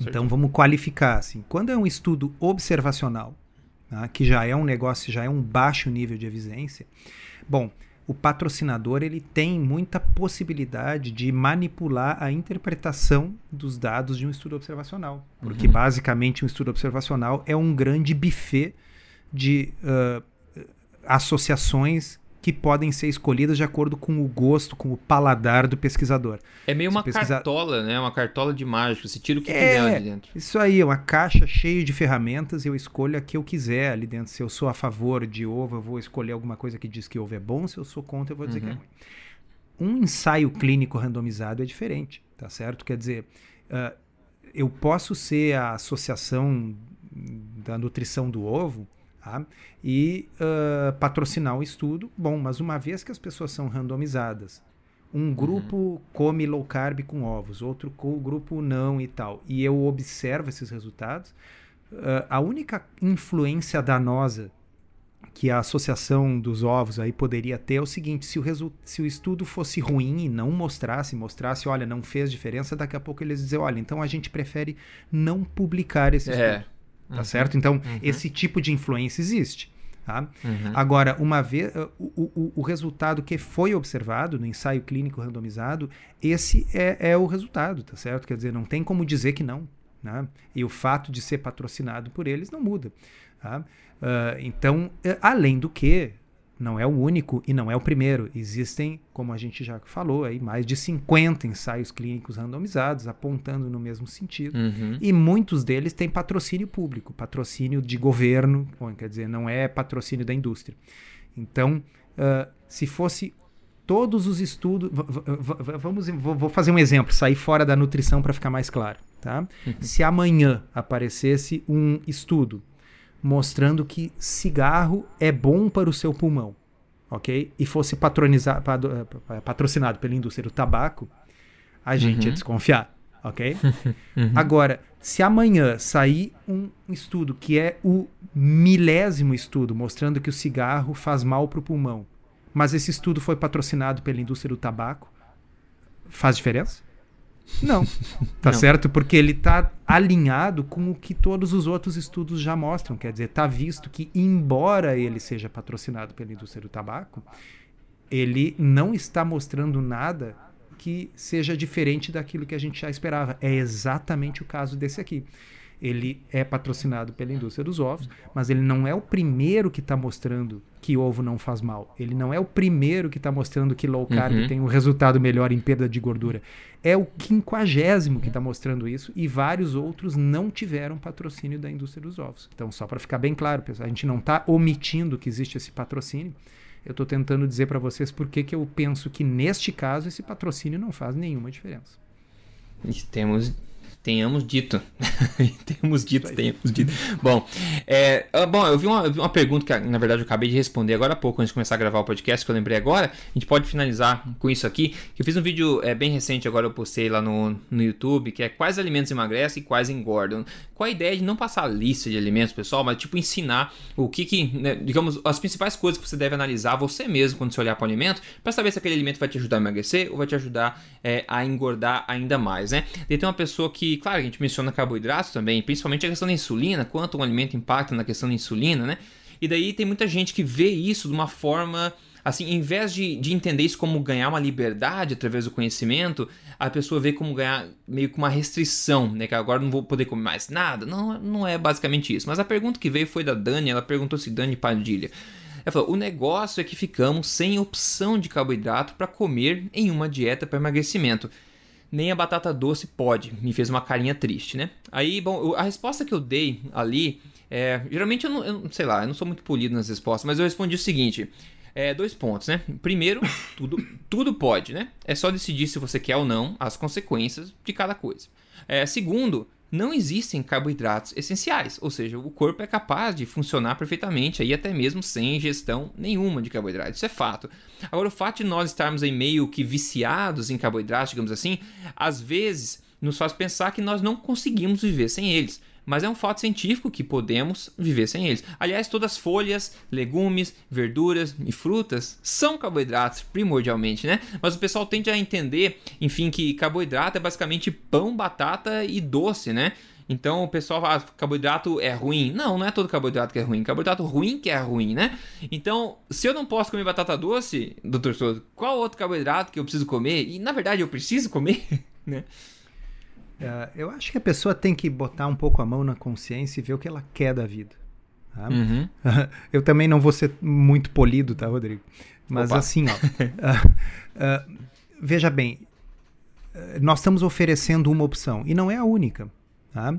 Então vamos qualificar assim. Quando é um estudo observacional, tá, que já é um negócio, já é um baixo nível de evidência, bom, o patrocinador ele tem muita possibilidade de manipular a interpretação dos dados de um estudo observacional. Porque, uhum. basicamente, um estudo observacional é um grande buffet de uh, associações que podem ser escolhidas de acordo com o gosto, com o paladar do pesquisador. É meio uma cartola, né? Uma cartola de mágico. Você tira o que é, quiser ali dentro. Isso aí, uma caixa cheia de ferramentas e eu escolho a que eu quiser ali dentro. Se eu sou a favor de ovo, eu vou escolher alguma coisa que diz que ovo é bom. Se eu sou contra, eu vou dizer uhum. que é uhum. ruim. Um ensaio clínico randomizado é diferente, tá certo? Quer dizer, uh, eu posso ser a associação da nutrição do ovo Tá? E uh, patrocinar o estudo, bom, mas uma vez que as pessoas são randomizadas, um grupo uhum. come low carb com ovos, outro grupo não e tal, e eu observo esses resultados, uh, a única influência danosa que a associação dos ovos aí poderia ter é o seguinte: se o, se o estudo fosse ruim e não mostrasse, mostrasse, olha, não fez diferença, daqui a pouco eles dizer, olha, então a gente prefere não publicar esse é. estudo. Tá uhum. certo? Então, uhum. esse tipo de influência existe. Tá? Uhum. Agora, uma vez uh, o, o, o, resultado que foi observado no ensaio clínico randomizado, esse é, é, o resultado, tá certo? Quer dizer, não tem como dizer que não. Né? E o fato de ser patrocinado por eles não muda. Tá? Uh, então, uh, além do que, não é o único e não é o primeiro. Existem, como a gente já falou, aí, mais de 50 ensaios clínicos randomizados apontando no mesmo sentido. Uhum. E muitos deles têm patrocínio público, patrocínio de governo, quer dizer, não é patrocínio da indústria. Então, uh, se fosse todos os estudos. Vamos, vou fazer um exemplo, sair fora da nutrição para ficar mais claro. Tá? Uhum. Se amanhã aparecesse um estudo mostrando que cigarro é bom para o seu pulmão, ok? E fosse eh, patrocinado pela indústria do tabaco, a gente uhum. ia desconfiar, ok? uhum. Agora, se amanhã sair um estudo que é o milésimo estudo mostrando que o cigarro faz mal para o pulmão, mas esse estudo foi patrocinado pela indústria do tabaco, faz diferença? Não. Tá Não. certo? Porque ele está alinhado com o que todos os outros estudos já mostram. Quer dizer, está visto que, embora ele seja patrocinado pela indústria do tabaco, ele não está mostrando nada que seja diferente daquilo que a gente já esperava. É exatamente o caso desse aqui. Ele é patrocinado pela indústria dos ovos, mas ele não é o primeiro que está mostrando que ovo não faz mal. Ele não é o primeiro que está mostrando que low carb uhum. tem um resultado melhor em perda de gordura. É o quinquagésimo que está mostrando isso e vários outros não tiveram patrocínio da indústria dos ovos. Então, só para ficar bem claro, pessoal, a gente não está omitindo que existe esse patrocínio. Eu estou tentando dizer para vocês por que eu penso que neste caso esse patrocínio não faz nenhuma diferença. Temos Tenhamos dito. Temos dito, tenhamos dito. Bom, é, ah, bom, eu vi uma, uma, pergunta que, na verdade, eu acabei de responder agora há pouco, antes de começar a gravar o podcast, que eu lembrei agora. A gente pode finalizar com isso aqui. Eu fiz um vídeo é, bem recente, agora eu postei lá no, no YouTube, que é quais alimentos emagrecem e quais engordam. Com a ideia de não passar a lista de alimentos, pessoal, mas tipo ensinar o que, que né, digamos, as principais coisas que você deve analisar você mesmo quando você olhar para o alimento, para saber se aquele alimento vai te ajudar a emagrecer ou vai te ajudar é, a engordar ainda mais, né? E tem uma pessoa que claro, a gente menciona carboidratos também, principalmente a questão da insulina, quanto um alimento impacta na questão da insulina, né? E daí tem muita gente que vê isso de uma forma assim, em vez de, de entender isso como ganhar uma liberdade através do conhecimento, a pessoa vê como ganhar meio que uma restrição, né? Que agora não vou poder comer mais nada. Não, não é basicamente isso. Mas a pergunta que veio foi da Dani, ela perguntou se Dani Padilha. Ela falou: o negócio é que ficamos sem opção de carboidrato para comer em uma dieta para emagrecimento nem a batata doce pode. Me fez uma carinha triste, né? Aí, bom, a resposta que eu dei ali, é, geralmente eu não, eu, sei lá, eu não sou muito polido nas respostas, mas eu respondi o seguinte: é, dois pontos, né? Primeiro, tudo, tudo pode, né? É só decidir se você quer ou não as consequências de cada coisa. É, segundo, não existem carboidratos essenciais, ou seja, o corpo é capaz de funcionar perfeitamente aí até mesmo sem ingestão nenhuma de carboidratos, isso é fato. Agora, o fato de nós estarmos em meio que viciados em carboidratos, digamos assim, às vezes nos faz pensar que nós não conseguimos viver sem eles mas é um fato científico que podemos viver sem eles. Aliás, todas as folhas, legumes, verduras e frutas são carboidratos primordialmente, né? Mas o pessoal tende a entender, enfim, que carboidrato é basicamente pão, batata e doce, né? Então o pessoal fala, ah, carboidrato é ruim. Não, não é todo carboidrato que é ruim. Carboidrato ruim que é ruim, né? Então, se eu não posso comer batata doce, doutor Souza, qual outro carboidrato que eu preciso comer? E na verdade eu preciso comer, né? Uh, eu acho que a pessoa tem que botar um pouco a mão na consciência e ver o que ela quer da vida. Tá? Uhum. eu também não vou ser muito polido, tá, Rodrigo? Mas Opa. assim, ó. uh, uh, veja bem, nós estamos oferecendo uma opção e não é a única. Tá?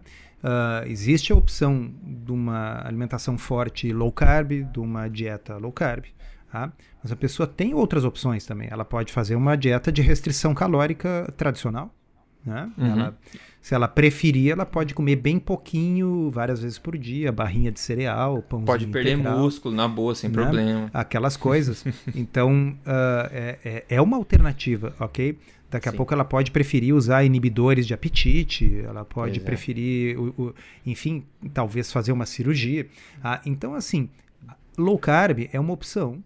existe a opção de uma alimentação forte low carb, de uma dieta low carb. Tá? Mas a pessoa tem outras opções também. Ela pode fazer uma dieta de restrição calórica tradicional né? Uhum. Ela, se ela preferir, ela pode comer bem pouquinho, várias vezes por dia, barrinha de cereal, pão Pode perder integral, músculo na boa, sem né? problema. Aquelas coisas. então, uh, é, é, uma alternativa, ok? Daqui a Sim. pouco ela pode preferir usar inibidores de apetite, ela pode preferir, o, o, enfim, talvez fazer uma cirurgia. Ah, então, assim, low carb é uma opção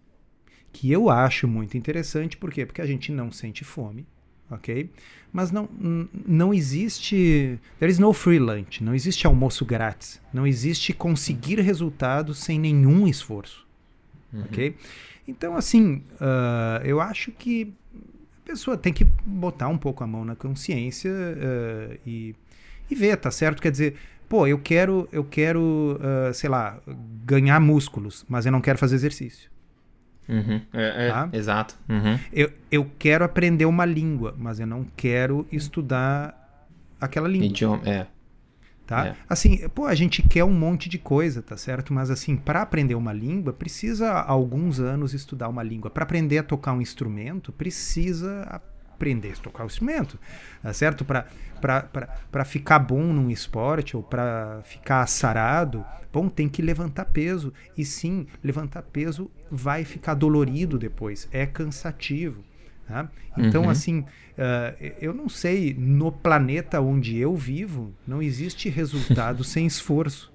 que eu acho muito interessante, por quê? Porque a gente não sente fome, ok? Mas não, não existe. There is no free lunch. Não existe almoço grátis. Não existe conseguir resultados sem nenhum esforço. Uhum. Ok? Então, assim, uh, eu acho que a pessoa tem que botar um pouco a mão na consciência uh, e, e ver, tá certo? Quer dizer, pô, eu quero, eu quero, uh, sei lá, ganhar músculos, mas eu não quero fazer exercício. Uhum. É, é, tá? Exato. Uhum. Eu, eu quero aprender uma língua, mas eu não quero estudar aquela língua. Idioma, é. Tá? É. Assim, pô, a gente quer um monte de coisa, tá certo? Mas assim, para aprender uma língua, precisa alguns anos estudar uma língua. Para aprender a tocar um instrumento, precisa aprender a tocar o instrumento, tá certo? Para ficar bom num esporte ou para ficar sarado, bom, tem que levantar peso. E sim, levantar peso vai ficar dolorido depois, é cansativo. Tá? Então, uhum. assim, uh, eu não sei, no planeta onde eu vivo, não existe resultado sem esforço.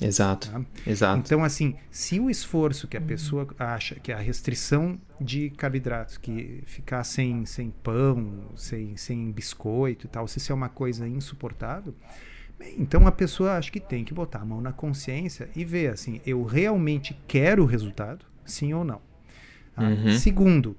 Exato, tá? exato. Então, assim, se o esforço que a pessoa acha que é a restrição de carboidratos, que ficar sem, sem pão, sem, sem biscoito e tal, se isso é uma coisa insuportável, então a pessoa acho que tem que botar a mão na consciência e ver, assim, eu realmente quero o resultado, sim ou não. Tá? Uhum. Segundo,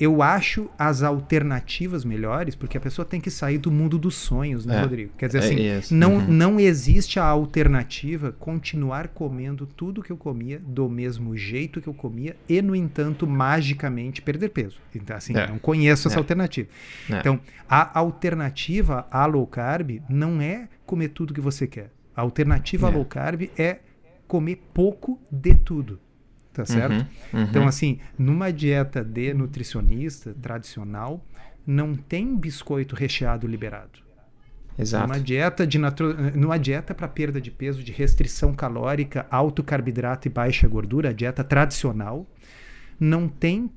eu acho as alternativas melhores, porque a pessoa tem que sair do mundo dos sonhos, né, É. Rodrigo? Quer dizer É assim, isso. não, Uhum. não existe a alternativa continuar comendo tudo que eu comia do mesmo jeito que eu comia e, no entanto, magicamente perder peso. Então, assim, É. não conheço essa É. alternativa. É. Então, a alternativa à low carb não é comer tudo que você quer. A alternativa É. à low carb é comer pouco de tudo. Tá certo? Uhum, uhum. Então, assim, numa dieta de nutricionista tradicional, não tem biscoito recheado liberado. Exato. Numa dieta de natro... numa dieta para perda de peso, de restrição calórica, alto carboidrato e baixa gordura, a dieta tradicional, não tem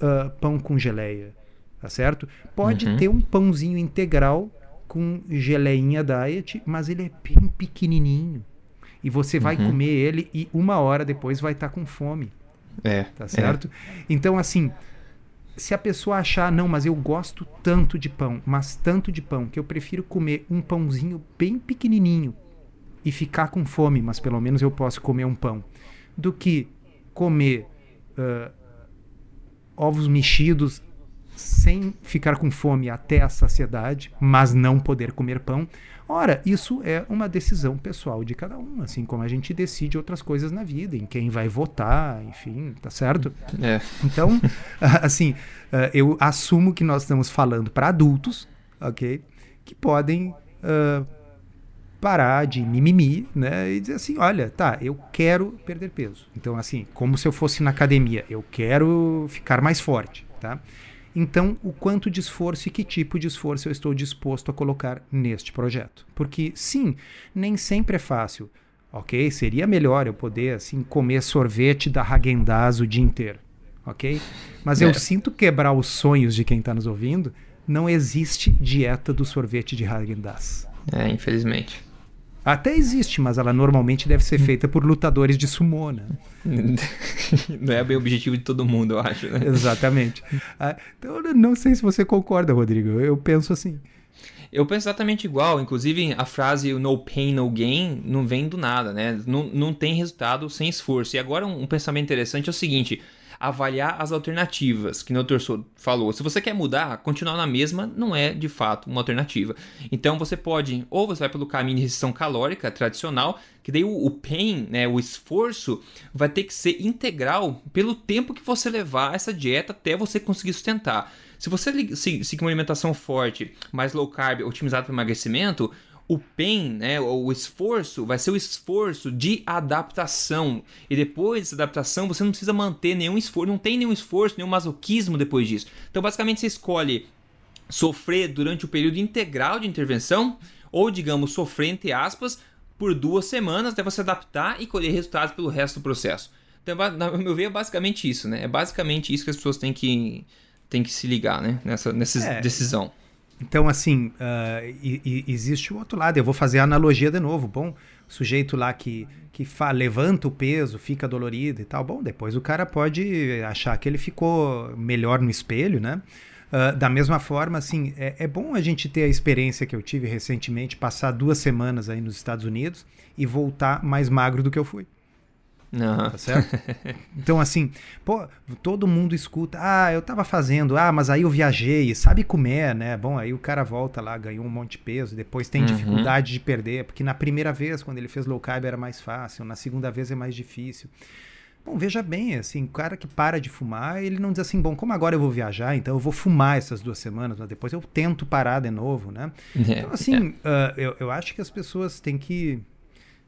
ah, pão com geleia, tá certo? Pode Uhum. ter um pãozinho integral com geleinha diet, mas ele é bem pequenininho. E você vai Uhum. comer ele e uma hora depois vai estar com fome É. tá certo? Então, assim, se a pessoa achar, não, mas eu gosto tanto de pão, mas tanto de pão, que eu prefiro comer um pãozinho bem pequenininho e ficar com fome, mas pelo menos eu posso comer um pão, do que comer ah, ovos mexidos sem ficar com fome até a saciedade, mas não poder comer pão. Ora, isso é uma decisão pessoal de cada um, assim como a gente decide outras coisas na vida, em quem vai votar, enfim, tá certo? É. Então, assim, eu assumo que nós estamos falando para adultos, ok? Que podem ah, parar de mimimi, né? E dizer assim, olha, tá, eu quero perder peso. Então, assim, como se eu fosse na academia, eu quero ficar mais forte, tá? Então, o quanto de esforço e que tipo de esforço eu estou disposto a colocar neste projeto? Porque, sim, nem sempre é fácil. Ok? Seria melhor eu poder, assim, comer sorvete da Häagen-Dazs o dia inteiro. Ok? Mas eu É. sinto quebrar os sonhos de quem está nos ouvindo. Não existe dieta do sorvete de Häagen-Dazs. É, infelizmente. Até existe, mas ela normalmente deve ser feita por lutadores de sumô, né? Não é bem o objetivo de todo mundo, eu acho, né? Exatamente. Ah, então, não sei se você concorda, Rodrigo. Eu penso assim. Eu penso exatamente igual. Inclusive, a frase no pain, no gain não vem do nada, né? Não, não tem resultado sem esforço. E agora, um, um pensamento interessante é o seguinte: avaliar as alternativas, que o Dr. falou. Se você quer mudar, continuar na mesma não é de fato uma alternativa. Então você pode, ou você vai pelo caminho de restrição calórica tradicional, que daí o, o pain, né, o esforço, vai ter que ser integral pelo tempo que você levar essa dieta até você conseguir sustentar. Se você seguir uma alimentação forte, mais low carb, otimizada para emagrecimento, o pain, né, o esforço, vai ser o esforço de adaptação. E depois dessa adaptação, você não precisa manter nenhum esforço, não tem nenhum esforço, nenhum masoquismo depois disso. Então, basicamente, você escolhe sofrer durante o período integral de intervenção, ou, digamos, sofrer, entre aspas, por duas semanas, até você adaptar e colher resultados pelo resto do processo. Então, meu ver, é basicamente isso, né? É basicamente isso que as pessoas têm que, têm que se ligar, né? Nessa, nessa É. decisão. Então, assim, ah, e- e- existe o outro lado. Eu vou fazer a analogia de novo. Bom, sujeito lá que, que fa- levanta o peso, fica dolorido e tal. Bom, depois o cara pode achar que ele ficou melhor no espelho, né? Ah, da mesma forma, assim, é, é bom a gente ter a experiência que eu tive recentemente, passar duas semanas aí nos Estados Unidos e voltar mais magro do que eu fui. Aham. Tá certo? Então, assim, pô, todo mundo escuta, ah, eu tava fazendo, ah, mas aí eu viajei, sabe comer, né? Bom, aí o cara volta lá, ganhou um monte de peso, depois tem Uhum. dificuldade de perder, porque na primeira vez, quando ele fez low carb, era mais fácil, na segunda vez é mais difícil. Bom, veja bem, assim, o cara que para de fumar, ele não diz assim, bom, como agora eu vou viajar, então eu vou fumar essas duas semanas, mas depois eu tento parar de novo, né? É, Então, assim, ah, eu, eu acho que as pessoas têm que.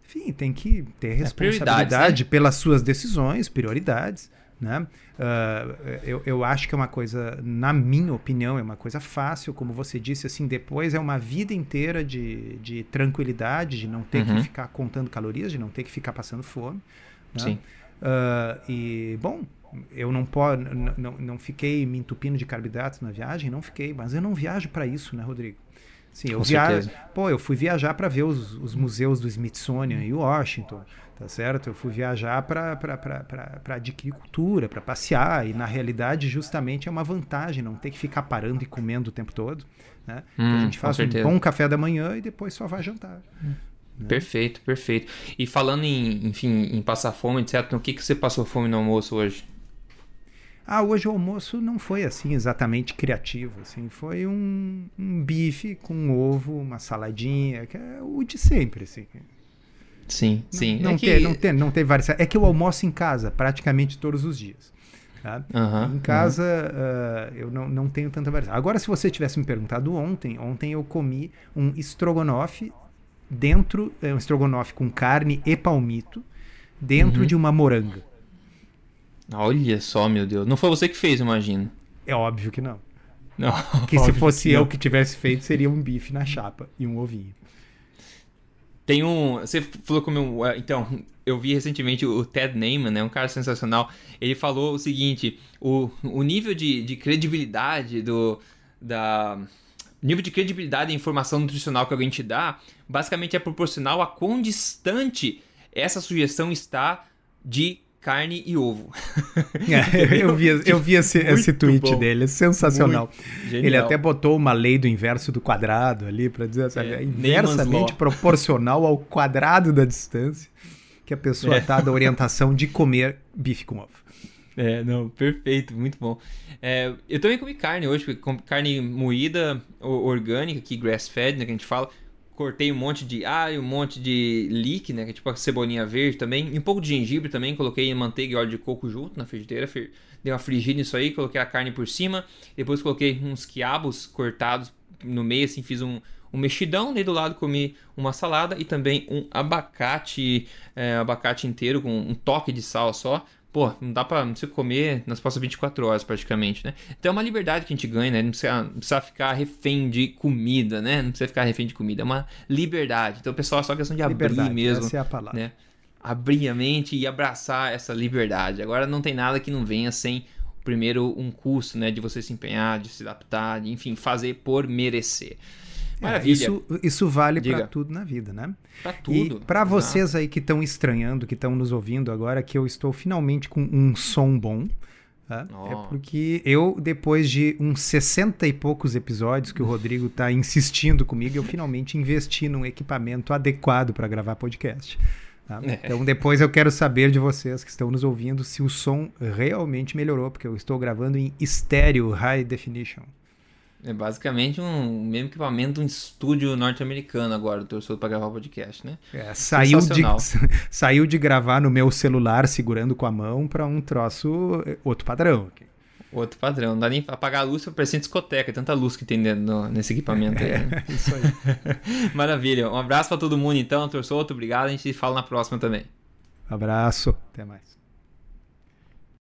Enfim, tem que ter prioridades, responsabilidade pelas suas decisões, prioridades. Né? Ah, eu, eu acho que é uma coisa, na minha opinião, é uma coisa fácil, como você disse, assim, depois é uma vida inteira de, de tranquilidade, de não ter Uhum. que ficar contando calorias, de não ter que ficar passando fome. né? Sim. Ah, e, bom, eu não, não, não fiquei me entupindo de carboidratos na viagem, não fiquei, mas eu não viajo para isso, né, Rodrigo? Sim, eu viajo. Pô, eu fui viajar para ver os, os museus do Smithsonian em Washington, tá certo? Eu fui viajar para adquirir cultura, para passear, e na realidade, justamente é uma vantagem não ter que ficar parando e comendo o tempo todo. Né? Então, a Hum, gente faz um bom café da manhã e depois só vai jantar. Perfeito, perfeito. E falando em, enfim, em passar fome, etc., o que, que você passou fome no almoço hoje? Ah, hoje o almoço não foi assim exatamente criativo, assim, foi um, um bife com ovo, uma saladinha, que é o de sempre, assim. Sim, sim. Não, é não, que... tem, não, tem, não tem várias. É que eu almoço em casa praticamente todos os dias. Tá? Uhum, em casa uhum. uh, eu não, não tenho tanta variação. Agora, se você tivesse me perguntado ontem, ontem eu comi um estrogonofe dentro, é um estrogonofe com carne e palmito dentro uhum. de uma moranga. Olha só, meu Deus. Não foi você que fez, imagino. É óbvio que não. Não. Que se fosse que eu que tivesse feito, seria um bife na chapa e um ovinho. Tem um. Você falou como. Então, eu vi recentemente o Ted Neyman, né? Um cara sensacional. Ele falou o seguinte: o, o nível de, de credibilidade do. Da, nível de credibilidade e informação nutricional que alguém te dá, basicamente é proporcional a quão distante essa sugestão está de carne e ovo. É, eu vi, eu vi esse, esse tweet bom. dele, é sensacional. Ele até botou uma lei do inverso do quadrado ali para dizer sabe, é, inversamente proporcional ao quadrado da distância que a pessoa está é. da orientação de comer bife com ovo. É, não, perfeito, muito bom. É, eu também comi carne hoje, carne moída, orgânica, aqui grass-fed, né, que a gente fala cortei um monte de alho, um monte de leek, né? Que é tipo a cebolinha verde também. E um pouco de gengibre também. Coloquei manteiga e óleo de coco junto na frigideira. Dei uma frigida nisso aí, coloquei a carne por cima. Depois coloquei uns quiabos cortados no meio, assim, fiz um, um mexidão. Daí do lado comi uma salada e também um abacate, é, abacate inteiro com um toque de sal só pô, não dá pra você comer nas próximas 24 horas praticamente, né? Então é uma liberdade que a gente ganha, né? Não precisa, não precisa ficar refém de comida, né? Não precisa ficar refém de comida, é uma liberdade. Então, pessoal, é só questão de liberdade, abrir mesmo. Essa é a palavra. Né? Abrir a mente e abraçar essa liberdade. Agora não tem nada que não venha sem primeiro um custo, né? De você se empenhar, de se adaptar, de, enfim, fazer por merecer. Maravilha. Isso, isso vale para tudo na vida, né? Para tudo. E para vocês aí que estão estranhando, que estão nos ouvindo agora, que eu estou finalmente com um som bom. Tá? Oh. É porque eu, depois de uns 60 e poucos episódios que o Rodrigo está insistindo comigo, eu finalmente investi num equipamento adequado para gravar podcast. Tá? É. Então depois eu quero saber de vocês que estão nos ouvindo se o som realmente melhorou, porque eu estou gravando em estéreo high definition. É basicamente um mesmo equipamento, um estúdio norte-americano agora, do Torçodo para gravar o podcast, né? É, saiu, de, saiu de gravar no meu celular segurando com a mão para um troço eh, outro padrão. Outro padrão. Não dá nem pra apagar a luz, parece discoteca, tanta luz que tem no, nesse equipamento aí. Né? É, isso aí. Maravilha. Um abraço para todo mundo então, Torçoto, obrigado. A gente se fala na próxima também. Abraço, até mais.